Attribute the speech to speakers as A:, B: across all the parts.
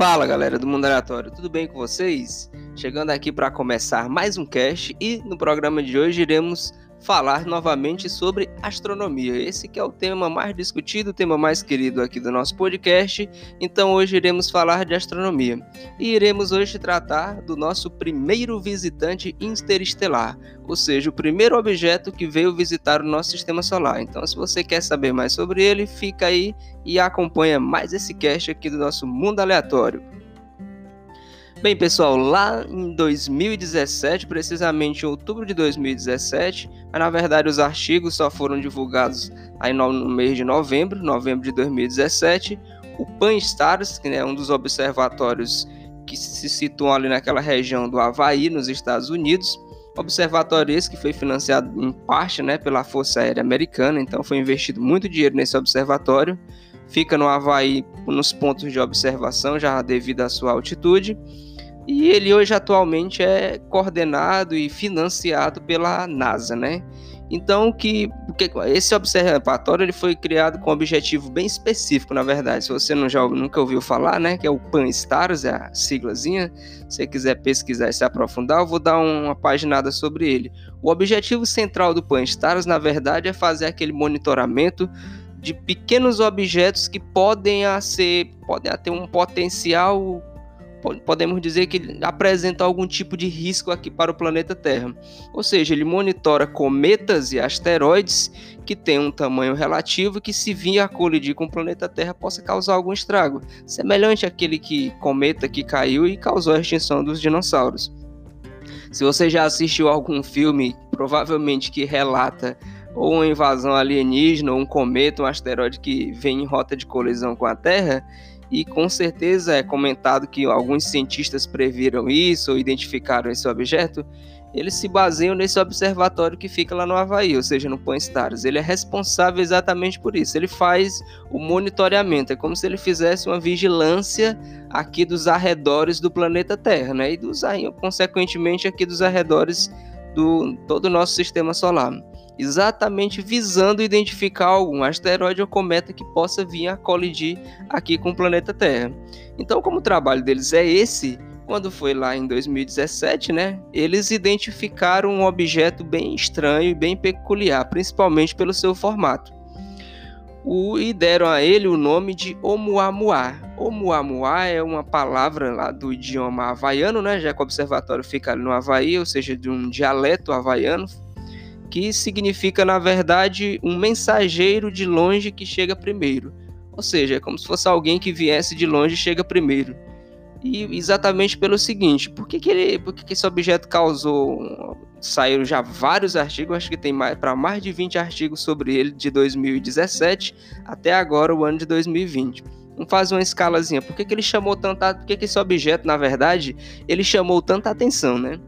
A: Fala galera do Mundo Aleatório, tudo bem com vocês? Chegando aqui para começar mais um cast e no programa de hoje iremos falar novamente sobre astronomia. Esse que é o tema mais discutido, o tema mais querido aqui do nosso podcast. Então hoje iremos falar de astronomia. E iremos hoje tratar do nosso primeiro visitante interestelar, ou seja, o primeiro objeto que veio visitar o nosso sistema solar. Então se você quer saber mais sobre ele, fica aí e acompanha mais esse cast aqui do nosso Mundo Aleatório. Bem, pessoal, lá em 2017, precisamente em outubro de 2017, mas na verdade os artigos só foram divulgados aí no, mês de novembro, novembro de 2017, o Pan-STARRS, que é um dos observatórios que se situam ali naquela região do Havaí, nos Estados Unidos, observatório esse que foi financiado em parte né, pela Força Aérea Americana, então foi investido muito dinheiro nesse observatório, fica no Havaí nos pontos de observação, já devido à sua altitude, e ele hoje atualmente é coordenado e financiado pela NASA, né? Então que, que esse observatório ele foi criado com um objetivo bem específico, na verdade. Se você não já nunca ouviu falar, né, que é o Pan-STARRS, é a siglazinha. Se você quiser pesquisar e se aprofundar, eu vou dar uma paginada sobre ele. O objetivo central do Pan-STARRS, na verdade, é fazer aquele monitoramento de pequenos objetos que podem ser podem ter um potencial podemos dizer que apresenta algum tipo de risco aqui para o planeta Terra. Ou seja, ele monitora cometas e asteroides que têm um tamanho relativo que, se vir a colidir com o planeta Terra, possa causar algum estrago, semelhante àquele que cometa que caiu e causou a extinção dos dinossauros. Se você já assistiu algum filme, provavelmente que relata ou uma invasão alienígena, ou um cometa, um asteroide que vem em rota de colisão com a Terra, e com certeza é comentado que alguns cientistas previram isso ou identificaram esse objeto, eles se baseiam nesse observatório que fica lá no Havaí, ou seja, no Point Stars. Ele é responsável exatamente por isso. Ele faz o monitoramento, é como se ele fizesse uma vigilância aqui dos arredores do planeta Terra, né? E dos consequentemente aqui dos arredores do todo o nosso sistema solar exatamente visando identificar algum asteroide ou cometa que possa vir a colidir aqui com o planeta Terra. Então, como o trabalho deles é esse, quando foi lá em 2017, né, eles identificaram um objeto bem estranho e bem peculiar, principalmente pelo seu formato. O, e deram a ele o nome de Oumuamua. Oumuamua é uma palavra lá do idioma havaiano, né, já que o observatório fica no Havaí, ou seja, de um dialeto havaiano, que significa, na verdade, um mensageiro de longe que chega primeiro. Ou seja, é como se fosse alguém que viesse de longe e chega primeiro. E exatamente pelo seguinte, por que, que, ele, por que, que esse objeto causou. Saíram já vários artigos, acho que tem para mais de 20 artigos sobre ele de 2017 até agora, o ano de 2020. Vamos fazer uma escalazinha. Por que, que ele chamou tanta. Por que, que esse objeto, na verdade, ele chamou tanta atenção, né?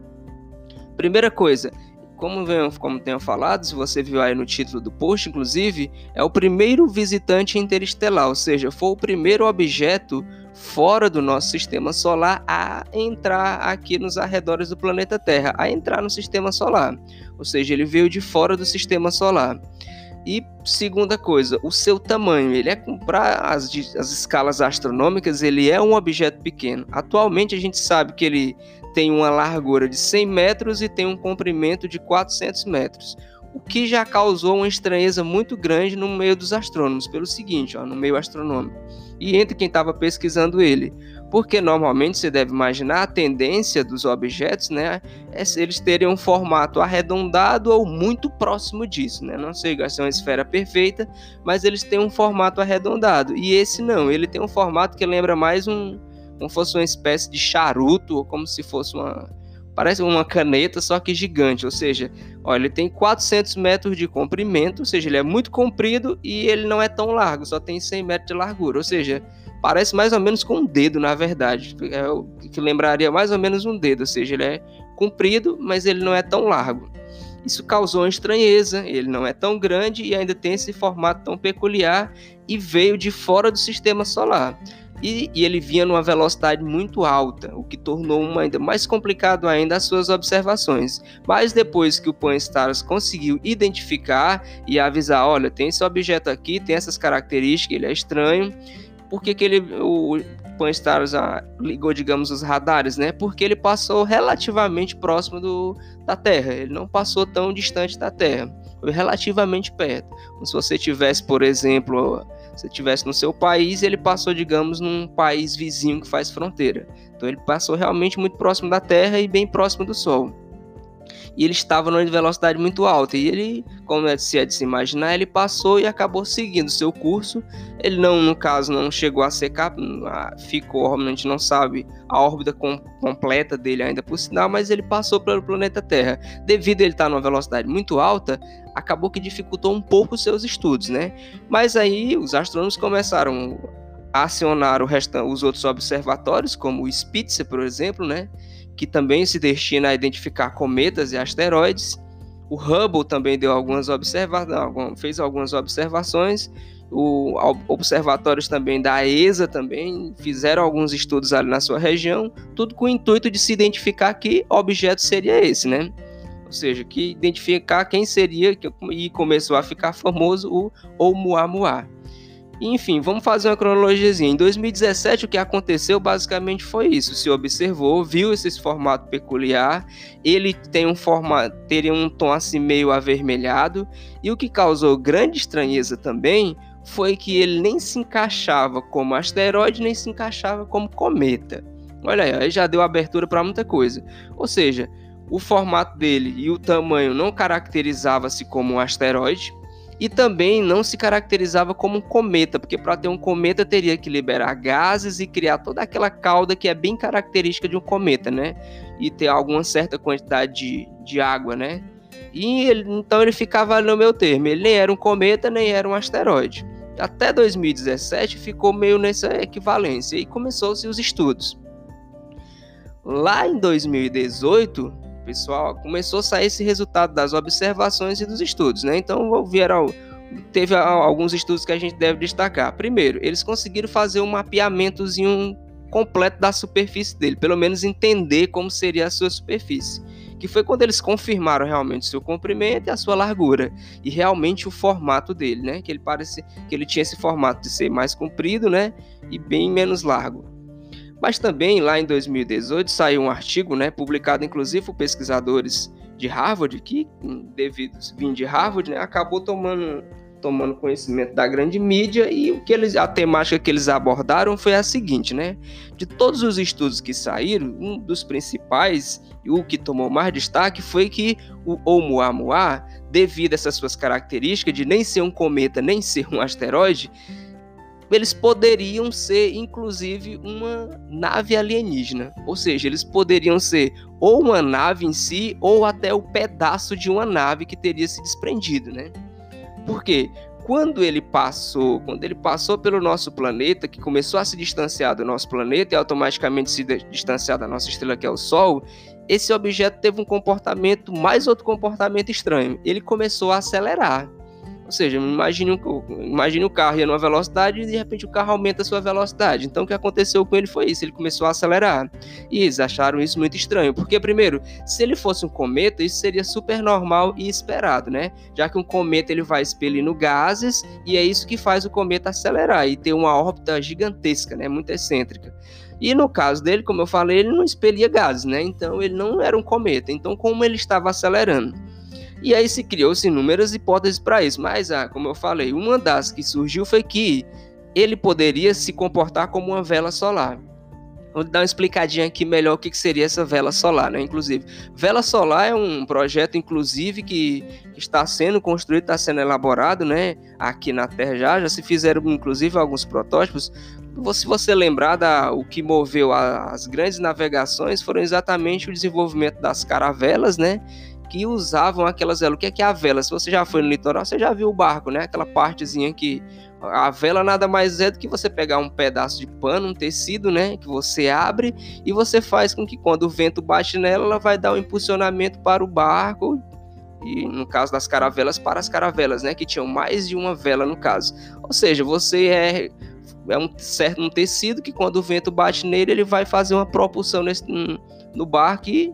A: Primeira coisa, como, como tenho falado, se você viu aí no título do post, inclusive, é o primeiro visitante interestelar, ou seja, foi o primeiro objeto fora do nosso sistema solar a entrar aqui nos arredores do planeta Terra, a entrar no sistema solar. Ou seja, ele veio de fora do sistema solar. E segunda coisa, o seu tamanho, ele é para as, as escalas astronômicas, ele é um objeto pequeno. Atualmente a gente sabe que ele tem uma largura de 100 metros e tem um comprimento de 400 metros, o que já causou uma estranheza muito grande no meio dos astrônomos, pelo seguinte, ó, no meio astronômico, e entre quem estava pesquisando ele, porque normalmente você deve imaginar a tendência dos objetos, né, é se eles terem um formato arredondado ou muito próximo disso, né, não sei se é uma esfera perfeita, mas eles têm um formato arredondado, e esse não, ele tem um formato que lembra mais um como fosse uma espécie de charuto, ou como se fosse uma. Parece uma caneta, só que gigante. Ou seja, ó, ele tem 400 metros de comprimento, ou seja, ele é muito comprido e ele não é tão largo, só tem 100 metros de largura. Ou seja, parece mais ou menos com um dedo, na verdade. É o que lembraria mais ou menos um dedo, ou seja, ele é comprido, mas ele não é tão largo. Isso causou uma estranheza, ele não é tão grande e ainda tem esse formato tão peculiar e veio de fora do sistema solar e, e, ele vinha numa velocidade muito alta, o que tornou uma ainda mais complicado ainda as suas observações. Mas depois que o Pan Stars conseguiu identificar e avisar, olha, tem esse objeto aqui, tem essas características, ele é estranho, por que, que ele, o Japan Stars ah, ligou, digamos, os radares, né? Porque ele passou relativamente próximo do, da Terra. Ele não passou tão distante da Terra. Relativamente perto. Como se você tivesse, por exemplo, se tivesse no seu país, ele passou, digamos, num país vizinho que faz fronteira. Então ele passou realmente muito próximo da Terra e bem próximo do Sol e ele estava numa velocidade muito alta. E ele, como é de se, é de se imaginar, ele passou e acabou seguindo seu curso. Ele não, no caso, não chegou a secar, ficou, a gente não sabe a órbita com, completa dele ainda por sinal, mas ele passou pelo planeta Terra. Devido a ele estar numa velocidade muito alta, acabou que dificultou um pouco os seus estudos, né? Mas aí os astrônomos começaram a acionar o restante, os outros observatórios, como o Spitzer, por exemplo, né? Que também se destina a identificar cometas e asteroides. O Hubble também deu algumas observações, fez algumas observações. O observatórios também da ESA também fizeram alguns estudos ali na sua região, tudo com o intuito de se identificar que objeto seria esse, né? Ou seja, que identificar quem seria e começou a ficar famoso o Oumuamua. Enfim, vamos fazer uma cronologia. Em 2017, o que aconteceu basicamente foi isso. Se observou, viu esse formato peculiar. Ele tem um formato, teria um tom assim meio avermelhado. E o que causou grande estranheza também foi que ele nem se encaixava como asteroide, nem se encaixava como cometa. Olha aí, aí já deu abertura para muita coisa. Ou seja, o formato dele e o tamanho não caracterizava-se como um asteroide e também não se caracterizava como um cometa, porque para ter um cometa teria que liberar gases e criar toda aquela cauda que é bem característica de um cometa, né? E ter alguma certa quantidade de, de água, né? E ele, então ele ficava no meu termo, ele nem era um cometa, nem era um asteroide. Até 2017 ficou meio nessa equivalência e começou-se os estudos. Lá em 2018, pessoal, começou a sair esse resultado das observações e dos estudos, né? Então vieram teve alguns estudos que a gente deve destacar. Primeiro, eles conseguiram fazer um mapeamentozinho completo da superfície dele, pelo menos entender como seria a sua superfície, que foi quando eles confirmaram realmente seu comprimento e a sua largura e realmente o formato dele, né? Que ele parece que ele tinha esse formato de ser mais comprido, né? E bem menos largo. Mas também lá em 2018 saiu um artigo, né, publicado inclusive por pesquisadores de Harvard, que devido vir de Harvard, né, acabou tomando tomando conhecimento da grande mídia e o que eles a temática que eles abordaram foi a seguinte, né? De todos os estudos que saíram, um dos principais e o que tomou mais destaque foi que o Oumuamua, devido a essas suas características de nem ser um cometa nem ser um asteroide, eles poderiam ser, inclusive, uma nave alienígena. Ou seja, eles poderiam ser ou uma nave em si, ou até o pedaço de uma nave que teria se desprendido, né? Por quê? Quando ele passou, quando ele passou pelo nosso planeta, que começou a se distanciar do nosso planeta e automaticamente se distanciar da nossa estrela que é o Sol, esse objeto teve um comportamento, mais outro comportamento estranho. Ele começou a acelerar. Ou seja, imagine, imagine o carro ia numa velocidade e de repente o carro aumenta a sua velocidade. Então o que aconteceu com ele foi isso, ele começou a acelerar. E eles acharam isso muito estranho, porque primeiro, se ele fosse um cometa, isso seria super normal e esperado, né? Já que um cometa ele vai expelindo gases e é isso que faz o cometa acelerar e ter uma órbita gigantesca, né? Muito excêntrica. E no caso dele, como eu falei, ele não expelia gases, né? Então ele não era um cometa. Então como ele estava acelerando? E aí se criou-se inúmeras hipóteses para isso, mas, ah, como eu falei, uma das que surgiu foi que ele poderia se comportar como uma vela solar. Vou dar uma explicadinha aqui melhor o que seria essa vela solar, né? Inclusive, vela solar é um projeto, inclusive, que está sendo construído, está sendo elaborado, né? Aqui na Terra já, já se fizeram, inclusive, alguns protótipos. Se você lembrar da, o que moveu a, as grandes navegações, foram exatamente o desenvolvimento das caravelas, né? Que usavam aquelas velas. O que é, que é a vela? Se você já foi no litoral, você já viu o barco, né? Aquela partezinha que a vela nada mais é do que você pegar um pedaço de pano, um tecido, né, que você abre e você faz com que quando o vento bate nela, ela vai dar um impulsionamento para o barco e no caso das caravelas para as caravelas, né, que tinham mais de uma vela no caso. Ou seja, você é é um certo um tecido que quando o vento bate nele, ele vai fazer uma propulsão nesse, no barco e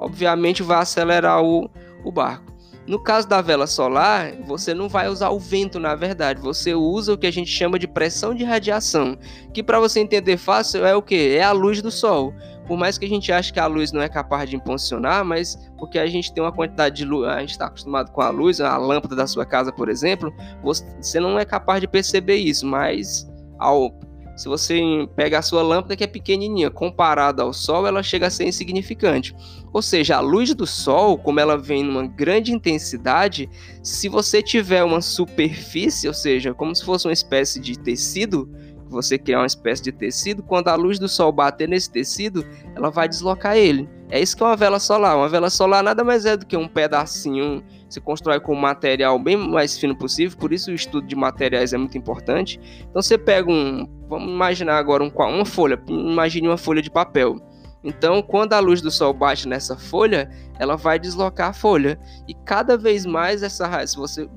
A: obviamente vai acelerar o, o barco. No caso da vela solar, você não vai usar o vento, na verdade, você usa o que a gente chama de pressão de radiação, que para você entender fácil é o que? É a luz do sol. Por mais que a gente ache que a luz não é capaz de impulsionar, mas porque a gente tem uma quantidade de luz, a gente está acostumado com a luz, a lâmpada da sua casa, por exemplo, você não é capaz de perceber isso, mas ao se você pega a sua lâmpada que é pequenininha, comparada ao sol, ela chega a ser insignificante. Ou seja, a luz do sol, como ela vem numa grande intensidade, se você tiver uma superfície, ou seja, como se fosse uma espécie de tecido, você criar uma espécie de tecido, quando a luz do sol bater nesse tecido, ela vai deslocar ele. É isso que é uma vela solar. Uma vela solar nada mais é do que um pedacinho se constrói com um material bem mais fino possível, por isso o estudo de materiais é muito importante. Então você pega um, vamos imaginar agora um, uma folha, imagine uma folha de papel. Então, quando a luz do sol bate nessa folha, ela vai deslocar a folha. E cada vez mais essa se você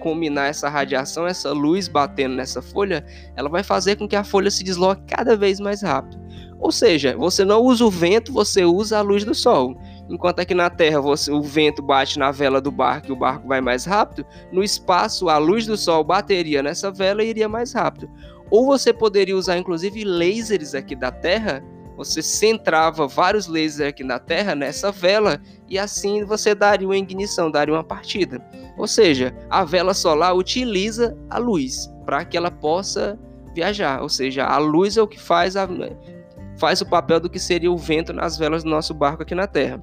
A: combinar essa radiação, essa luz batendo nessa folha, ela vai fazer com que a folha se desloque cada vez mais rápido. Ou seja, você não usa o vento, você usa a luz do sol. Enquanto aqui na Terra você, o vento bate na vela do barco e o barco vai mais rápido, no espaço a luz do Sol bateria nessa vela e iria mais rápido. Ou você poderia usar inclusive lasers aqui da Terra, você centrava vários lasers aqui na Terra nessa vela e assim você daria uma ignição, daria uma partida. Ou seja, a vela solar utiliza a luz para que ela possa viajar. Ou seja, a luz é o que faz, a, faz o papel do que seria o vento nas velas do nosso barco aqui na Terra.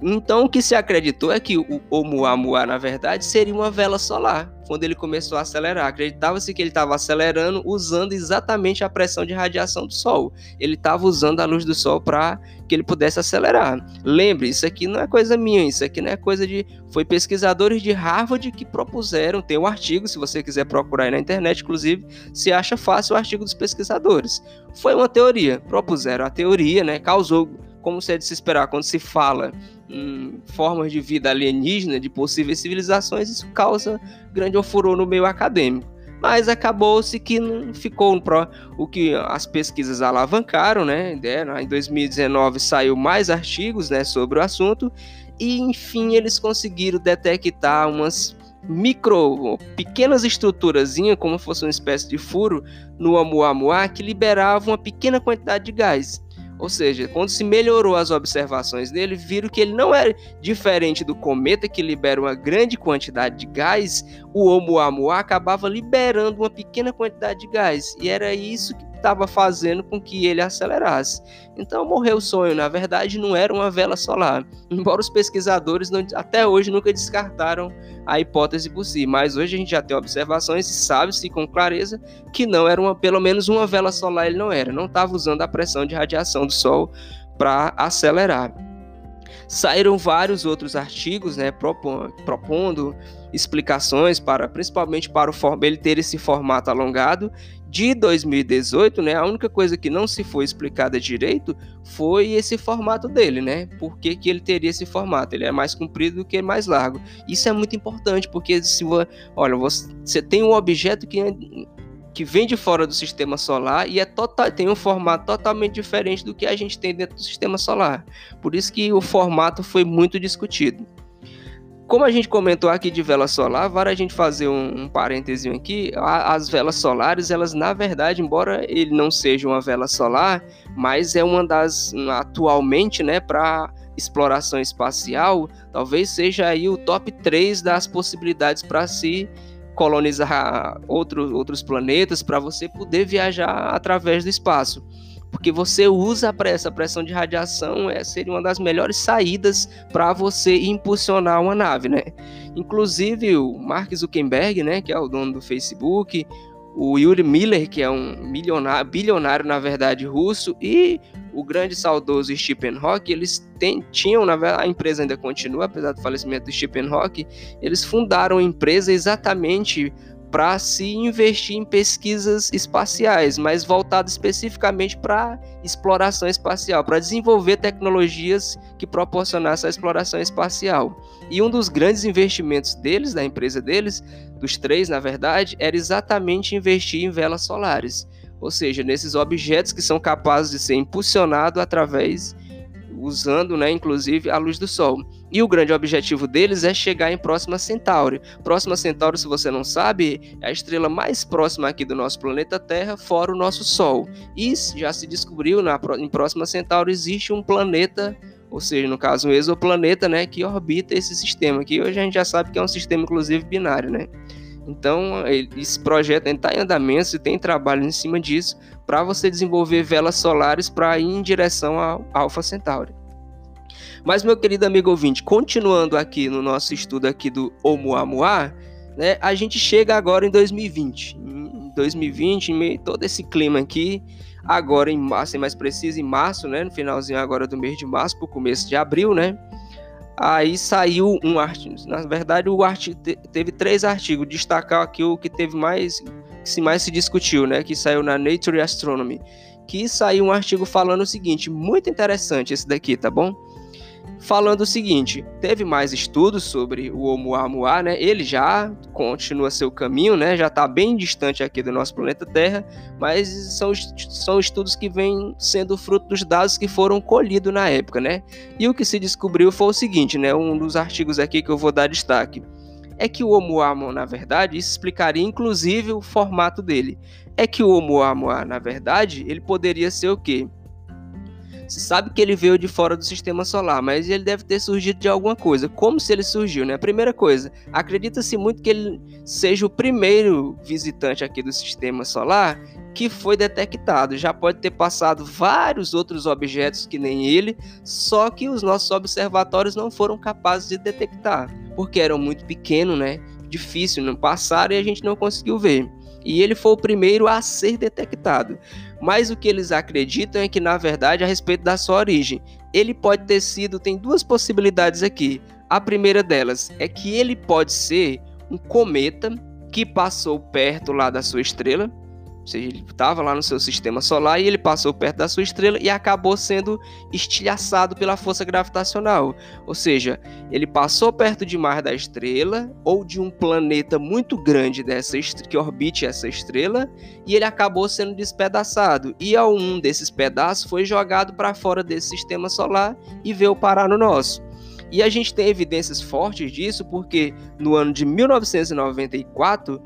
A: Então, o que se acreditou é que o Oumuamua, na verdade, seria uma vela solar, quando ele começou a acelerar. Acreditava-se que ele estava acelerando usando exatamente a pressão de radiação do Sol. Ele estava usando a luz do Sol para que ele pudesse acelerar. Lembre, isso aqui não é coisa minha, isso aqui não é coisa de. Foi pesquisadores de Harvard que propuseram. Tem um artigo, se você quiser procurar aí na internet, inclusive, se acha fácil o artigo dos pesquisadores. Foi uma teoria, propuseram a teoria, né? Causou como se é de se esperar, quando se fala em formas de vida alienígena, de possíveis civilizações, isso causa grande ofurô no meio acadêmico. Mas acabou-se que não ficou o que as pesquisas alavancaram, né? Em 2019 saiu mais artigos né, sobre o assunto, e enfim eles conseguiram detectar umas micro, pequenas estruturas, como fosse uma espécie de furo no Oumuamua, que liberavam uma pequena quantidade de gás. Ou seja, quando se melhorou as observações dele, viram que ele não é diferente do cometa que libera uma grande quantidade de gás, o Oumuamua acabava liberando uma pequena quantidade de gás. E era isso que estava fazendo com que ele acelerasse. Então morreu o sonho, na verdade não era uma vela solar. Embora os pesquisadores não, até hoje nunca descartaram a hipótese por si, mas hoje a gente já tem observações e sabe-se com clareza que não era uma, pelo menos uma vela solar ele não era, não estava usando a pressão de radiação do Sol para acelerar. Saíram vários outros artigos, né, propondo explicações para, principalmente para o ele ter esse formato alongado de 2018, né, a única coisa que não se foi explicada direito foi esse formato dele, né? Por que, que ele teria esse formato? Ele é mais comprido do que mais largo. Isso é muito importante, porque se olha, você tem um objeto que, que vem de fora do sistema solar e é total, tem um formato totalmente diferente do que a gente tem dentro do sistema solar. Por isso que o formato foi muito discutido. Como a gente comentou aqui de vela solar, vale a gente fazer um, um parênteses aqui. As velas solares, elas na verdade, embora ele não seja uma vela solar, mas é uma das atualmente, né, para exploração espacial, talvez seja aí o top 3 das possibilidades para se colonizar outro, outros planetas, para você poder viajar através do espaço porque você usa essa pressão de radiação, é, seria uma das melhores saídas para você impulsionar uma nave, né? Inclusive o Mark Zuckerberg, né, que é o dono do Facebook, o Yuri Miller, que é um milionário, bilionário na verdade russo, e o grande saudoso Stephen Hawking, eles tem, tinham, na verdade, a empresa ainda continua, apesar do falecimento do Stephen Hawking, eles fundaram a empresa exatamente para se investir em pesquisas espaciais, mas voltado especificamente para exploração espacial, para desenvolver tecnologias que proporcionassem a exploração espacial. E um dos grandes investimentos deles, da empresa deles, dos três na verdade, era exatamente investir em velas solares, ou seja, nesses objetos que são capazes de ser impulsionados através usando, né, inclusive, a luz do Sol. E o grande objetivo deles é chegar em Próxima Centauri. Próxima Centauri, se você não sabe, é a estrela mais próxima aqui do nosso planeta Terra, fora o nosso Sol. E já se descobriu na, em Próxima Centauri existe um planeta, ou seja, no caso um exoplaneta, né, que orbita esse sistema, que hoje a gente já sabe que é um sistema inclusive binário, né? Então, esse projeto está em andamento e tem trabalho em cima disso para você desenvolver velas solares para ir em direção ao Alpha Centauri. Mas, meu querido amigo ouvinte, continuando aqui no nosso estudo aqui do Oumuamua, né, a gente chega agora em 2020. Em 2020, em meio a todo esse clima aqui, agora em março, ser mais preciso, em março, né, no finalzinho agora do mês de março, para o começo de abril, né, Aí saiu um artigo. Na verdade, o artigo teve três artigos. Destacar aqui o que teve mais, que se mais se discutiu, né? Que saiu na Nature Astronomy. Que saiu um artigo falando o seguinte, muito interessante esse daqui, tá bom? Falando o seguinte: teve mais estudos sobre o Oumuamua, né? Ele já continua seu caminho, né? Já está bem distante aqui do nosso planeta Terra, mas são, são estudos que vêm sendo fruto dos dados que foram colhidos na época, né? E o que se descobriu foi o seguinte, né? Um dos artigos aqui que eu vou dar destaque é que o Oumuamua, na verdade, isso explicaria inclusive o formato dele. É que o Oumuamua, na verdade, ele poderia ser o quê? Se sabe que ele veio de fora do sistema solar, mas ele deve ter surgido de alguma coisa. Como se ele surgiu, né? Primeira coisa, acredita-se muito que ele seja o primeiro visitante aqui do sistema solar que foi detectado. Já pode ter passado vários outros objetos que nem ele, só que os nossos observatórios não foram capazes de detectar, porque eram muito pequenos, né? Difícil, não passaram e a gente não conseguiu ver. E ele foi o primeiro a ser detectado. Mas o que eles acreditam é que, na verdade, a respeito da sua origem, ele pode ter sido. Tem duas possibilidades aqui. A primeira delas é que ele pode ser um cometa que passou perto lá da sua estrela, seja, ele estava lá no seu sistema solar e ele passou perto da sua estrela e acabou sendo estilhaçado pela força gravitacional. Ou seja, ele passou perto demais da estrela ou de um planeta muito grande dessa que orbite essa estrela e ele acabou sendo despedaçado. E um desses pedaços foi jogado para fora desse sistema solar e veio parar no nosso. E a gente tem evidências fortes disso porque no ano de 1994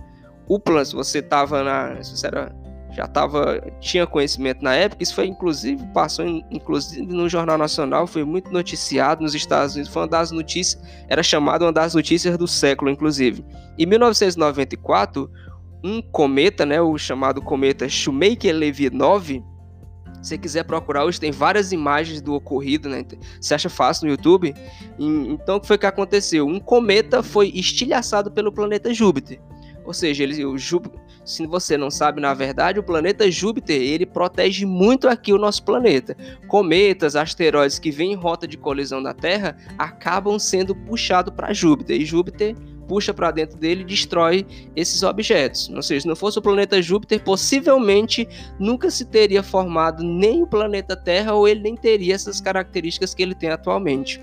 A: o plano, se você estava na. Se você era, já tava, tinha conhecimento na época, isso foi inclusive, passou inclusive no Jornal Nacional, foi muito noticiado nos Estados Unidos, foi uma das notícias, era chamada uma das notícias do século, inclusive. Em 1994, um cometa, né, o chamado cometa Shoemaker-Levy 9, se quiser procurar hoje, tem várias imagens do ocorrido, né? Você acha fácil no YouTube? Então, o que foi que aconteceu? Um cometa foi estilhaçado pelo planeta Júpiter. Ou seja, ele, o Júpiter, se você não sabe, na verdade, o planeta Júpiter, ele protege muito aqui o nosso planeta. Cometas, asteroides que vêm em rota de colisão da Terra acabam sendo puxados para Júpiter. E Júpiter puxa para dentro dele e destrói esses objetos. Ou seja, se não fosse o planeta Júpiter, possivelmente nunca se teria formado nem o planeta Terra ou ele nem teria essas características que ele tem atualmente.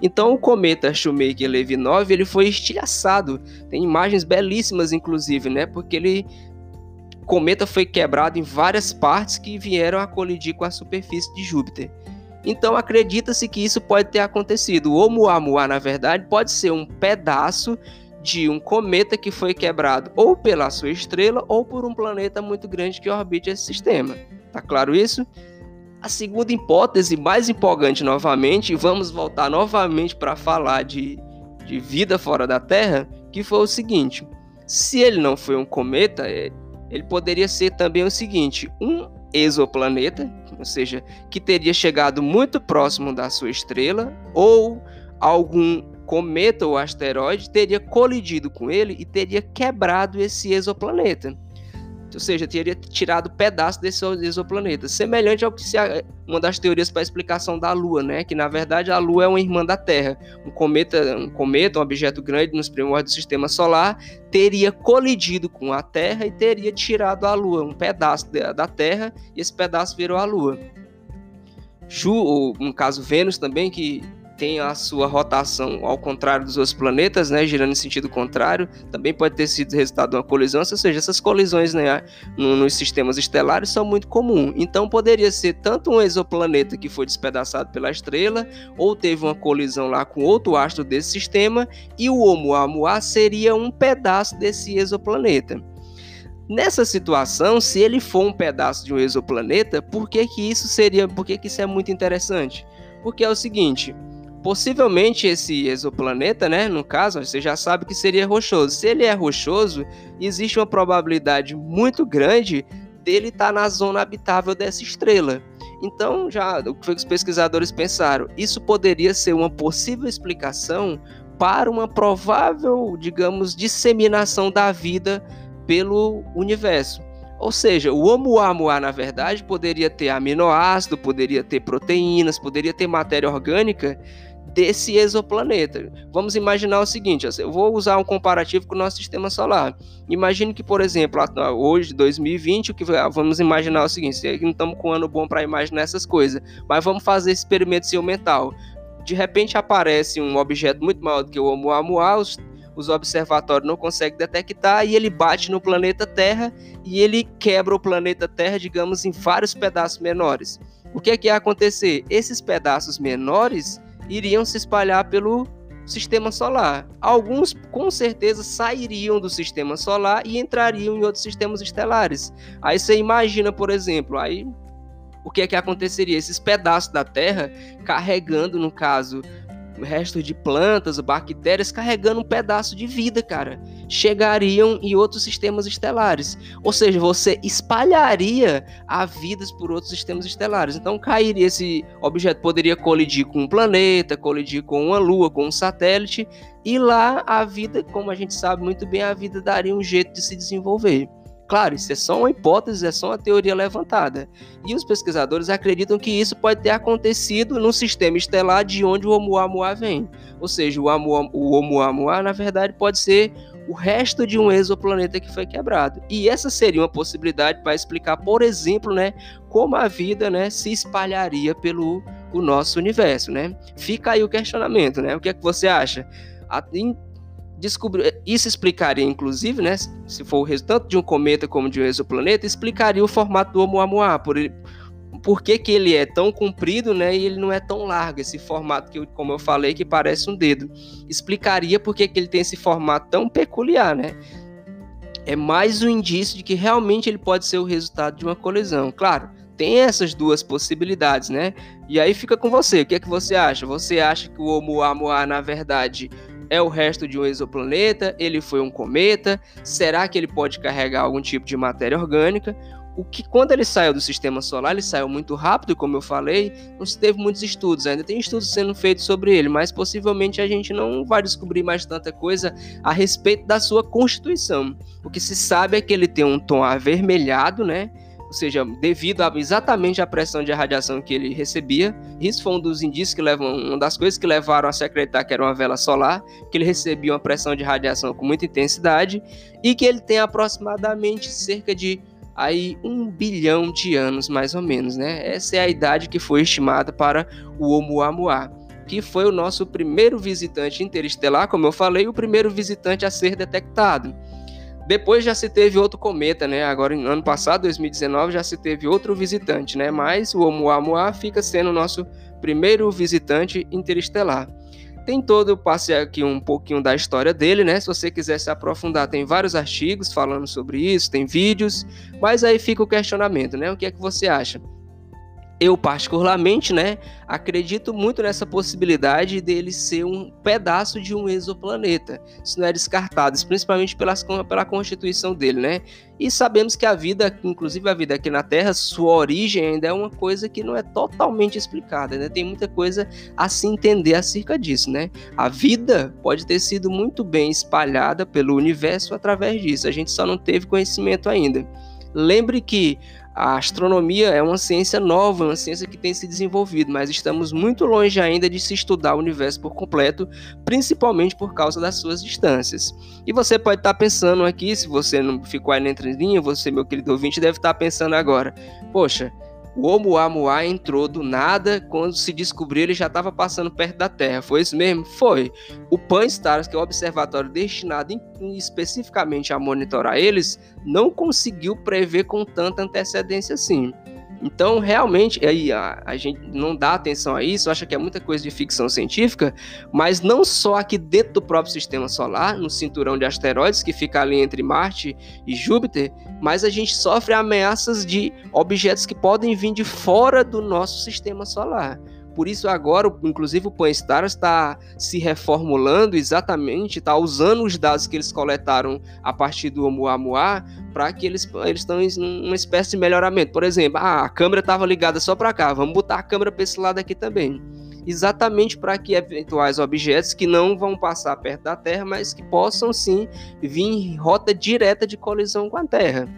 A: Então o cometa Shoemaker-Levy 9 ele foi estilhaçado. Tem imagens belíssimas inclusive, né? Porque ele o cometa foi quebrado em várias partes que vieram a colidir com a superfície de Júpiter. Então acredita-se que isso pode ter acontecido. O Oumuamua, na verdade, pode ser um pedaço de um cometa que foi quebrado ou pela sua estrela ou por um planeta muito grande que orbite esse sistema. Tá claro isso? A segunda hipótese, mais empolgante novamente, vamos voltar novamente para falar de, de vida fora da Terra, que foi o seguinte: se ele não foi um cometa, é, ele poderia ser também o seguinte: um exoplaneta, ou seja, que teria chegado muito próximo da sua estrela, ou algum cometa ou asteroide teria colidido com ele e teria quebrado esse exoplaneta ou seja, teria tirado pedaço desse exoplaneta, semelhante ao que se uma das teorias para a explicação da Lua, né, que na verdade a Lua é uma irmã da Terra. Um cometa, um cometa, um objeto grande nos primórdios do Sistema Solar, teria colidido com a Terra e teria tirado a Lua, um pedaço da Terra, e esse pedaço virou a Lua. Ju, ou no caso Vênus também, que tem a sua rotação ao contrário dos outros planetas, né, girando em sentido contrário, também pode ter sido resultado de uma colisão, ou seja, essas colisões né, nos sistemas estelares são muito comuns. Então poderia ser tanto um exoplaneta que foi despedaçado pela estrela, ou teve uma colisão lá com outro astro desse sistema, e o Oumuamua seria um pedaço desse exoplaneta. Nessa situação, se ele for um pedaço de um exoplaneta, por que, que isso seria, por que, que isso é muito interessante? Porque é o seguinte, possivelmente esse exoplaneta, né, no caso, você já sabe que seria rochoso. Se ele é rochoso, existe uma probabilidade muito grande dele estar tá na zona habitável dessa estrela. Então, já o que os pesquisadores pensaram, isso poderia ser uma possível explicação para uma provável, digamos, disseminação da vida pelo universo. Ou seja, o Oumuamua, na verdade, poderia ter aminoácido, poderia ter proteínas, poderia ter matéria orgânica desse exoplaneta. Vamos imaginar o seguinte, eu vou usar um comparativo com o nosso sistema solar. Imagine que, por exemplo, hoje, 2020, o que vamos imaginar o seguinte, não estamos com um ano bom para imaginar essas coisas, mas vamos fazer esse experimento mental. De repente aparece um objeto muito maior do que o Oumuamua, os os observatórios não conseguem detectar e ele bate no planeta Terra e ele quebra o planeta Terra, digamos, em vários pedaços menores. O que é que ia acontecer? Esses pedaços menores iriam se espalhar pelo sistema solar. Alguns com certeza sairiam do sistema solar e entrariam em outros sistemas estelares. Aí você imagina, por exemplo, aí o que é que aconteceria? Esses pedaços da Terra carregando, no caso, restos de plantas, bactérias carregando um pedaço de vida, cara. Chegariam em outros sistemas estelares. Ou seja, você espalharia a vidas por outros sistemas estelares. Então cairia esse objeto poderia colidir com um planeta, colidir com uma lua, com um satélite, e lá a vida, como a gente sabe muito bem, a vida daria um jeito de se desenvolver. Claro, isso é só uma hipótese, é só uma teoria levantada. E os pesquisadores acreditam que isso pode ter acontecido no sistema estelar de onde o Oumuamua vem. Ou seja, o, Oumuamua, na verdade, pode ser o resto de um exoplaneta que foi quebrado. E essa seria uma possibilidade para explicar, por exemplo, né, como a vida né, se espalharia pelo o nosso universo. Né? Fica aí o questionamento, né? O que é que você acha? Descobrir isso explicaria, inclusive, né, se for o resultado de um cometa como de um exoplaneta, explicaria o formato do Oumuamua, por, por que, que ele é tão comprido, né, e ele não é tão largo, esse formato que, como eu falei, que parece um dedo. Explicaria por que, que ele tem esse formato tão peculiar, né? É mais um indício de que realmente ele pode ser o resultado de uma colisão. Claro, tem essas duas possibilidades, né? E aí fica com você. O que é que você acha? Você acha que o Oumuamua, na verdade, é o resto de um exoplaneta? Ele foi um cometa? Será que ele pode carregar algum tipo de matéria orgânica? O que quando ele saiu do sistema solar, ele saiu muito rápido, como eu falei, não se teve muitos estudos, ainda tem estudos sendo feitos sobre ele, mas possivelmente a gente não vai descobrir mais tanta coisa a respeito da sua constituição. O que se sabe é que ele tem um tom avermelhado, né? Ou seja, devido a, exatamente à pressão de radiação que ele recebia. Isso foi um dos indícios que levam, uma das coisas que levaram a se acreditar que era uma vela solar, que ele recebia uma pressão de radiação com muita intensidade e que ele tem aproximadamente cerca de aí um bilhão de anos mais ou menos, né? Essa é a idade que foi estimada para o Oumuamua, que foi o nosso primeiro visitante interestelar, como eu falei, o primeiro visitante a ser detectado. Depois já se teve outro cometa, né? Agora, no ano passado, 2019, já se teve outro visitante, né? Mas o Oumuamua fica sendo o nosso primeiro visitante interestelar. Tem todo, eu passei aqui um pouquinho da história dele, né? Se você quiser se aprofundar, tem vários artigos falando sobre isso, tem vídeos, mas aí fica o questionamento, né? O que é que você acha? Eu particularmente, né, acredito muito nessa possibilidade dele ser um pedaço de um exoplaneta. Isso não é descartado, principalmente pelas, pela constituição dele, né? E sabemos que a vida, inclusive a vida aqui na Terra, sua origem ainda é uma coisa que não é totalmente explicada, né? Tem muita coisa a se entender acerca disso, né? A vida pode ter sido muito bem espalhada pelo universo através disso. A gente só não teve conhecimento ainda. Lembre que a astronomia é uma ciência nova, uma ciência que tem se desenvolvido, mas estamos muito longe ainda de se estudar o universo por completo, principalmente por causa das suas distâncias. E você pode estar pensando aqui, se você não ficou aí na entrelinha, você, meu querido ouvinte, deve estar pensando agora: poxa, o Oumuamua entrou do nada, quando se descobriu ele já estava passando perto da Terra. Foi isso mesmo? Foi. O Pan-STARRS, que é o observatório destinado em, especificamente a monitorar eles, não conseguiu prever com tanta antecedência assim. Então, realmente, aí a, a, gente não dá atenção a isso, acha que é muita coisa de ficção científica, mas não só aqui dentro do próprio sistema solar, no cinturão de asteroides que fica ali entre Marte e Júpiter, mas a gente sofre ameaças de objetos que podem vir de fora do nosso sistema solar. Por isso agora, inclusive o Pan-STAR está se reformulando exatamente, está usando os dados que eles coletaram a partir do Oumuamua para que eles eles estão em uma espécie de melhoramento. Por exemplo, ah, a câmera estava ligada só para cá, vamos botar a câmera para esse lado aqui também. Exatamente para que eventuais objetos que não vão passar perto da Terra, mas que possam sim vir em rota direta de colisão com a Terra.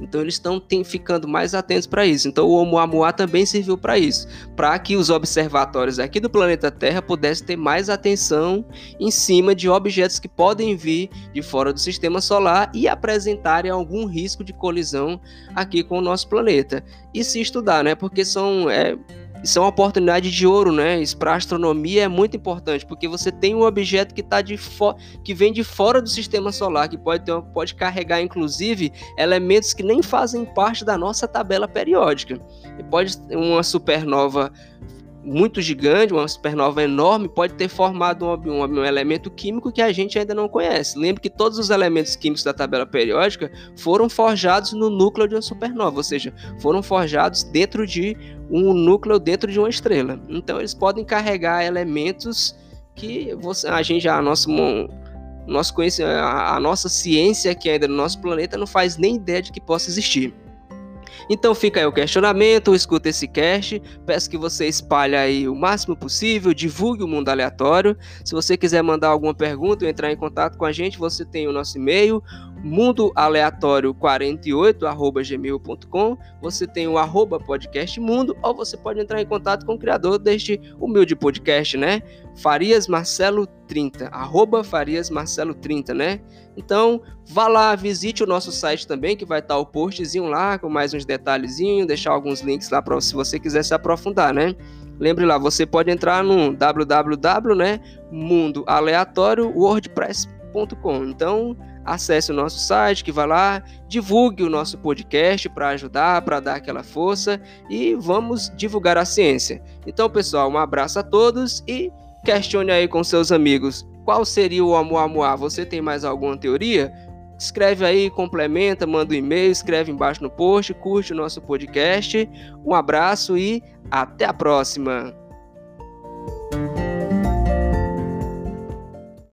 A: Então eles estão ficando mais atentos para isso. Então o Oumuamua também serviu para isso, para que os observatórios aqui do planeta Terra pudessem ter mais atenção em cima de objetos que podem vir de fora do sistema solar e apresentarem algum risco de colisão aqui com o nosso planeta. E se estudar, né? Porque são é, isso é uma oportunidade de ouro, né? Isso para astronomia é muito importante, porque você tem um objeto que tá de que vem de fora do sistema solar, que pode, ter, pode carregar, inclusive, elementos que nem fazem parte da nossa tabela periódica. E pode uma supernova muito gigante, uma supernova enorme, pode ter formado um, um, um, elemento químico que a gente ainda não conhece. Lembre que todos os elementos químicos da tabela periódica foram forjados no núcleo de uma supernova, ou seja, foram forjados dentro de um núcleo dentro de uma estrela. Então eles podem carregar elementos que você, a gente, a nossa, nosso a nossa ciência aqui ainda no nosso planeta não faz nem ideia de que possa existir. Então fica aí o questionamento, escuta esse cast, peço que você espalhe aí o máximo possível, divulgue o mundo aleatório. Se você quiser mandar alguma pergunta ou entrar em contato com a gente, você tem o nosso e-mail, mundoaleatório48@gmail.com. Você tem o arroba podcast mundo ou você pode entrar em contato com o criador deste humilde podcast, né? Farias Marcelo 30, arroba Farias Marcelo 30, né? Então, vá lá, visite o nosso site também, que vai estar o postzinho lá com mais uns detalhezinhos, deixar alguns links lá para se você quiser se aprofundar, né? Lembre lá, você pode entrar no www, né, mundo aleatório. Então, acesse o nosso site, que vai lá, divulgue o nosso podcast para ajudar, para dar aquela força e vamos divulgar a ciência. Então, pessoal, um abraço a todos e questione aí com seus amigos qual seria o Oumuamua. Você tem mais alguma teoria? Escreve aí, complementa, manda um e-mail, escreve embaixo no post, curte o nosso podcast. Um abraço e até a próxima!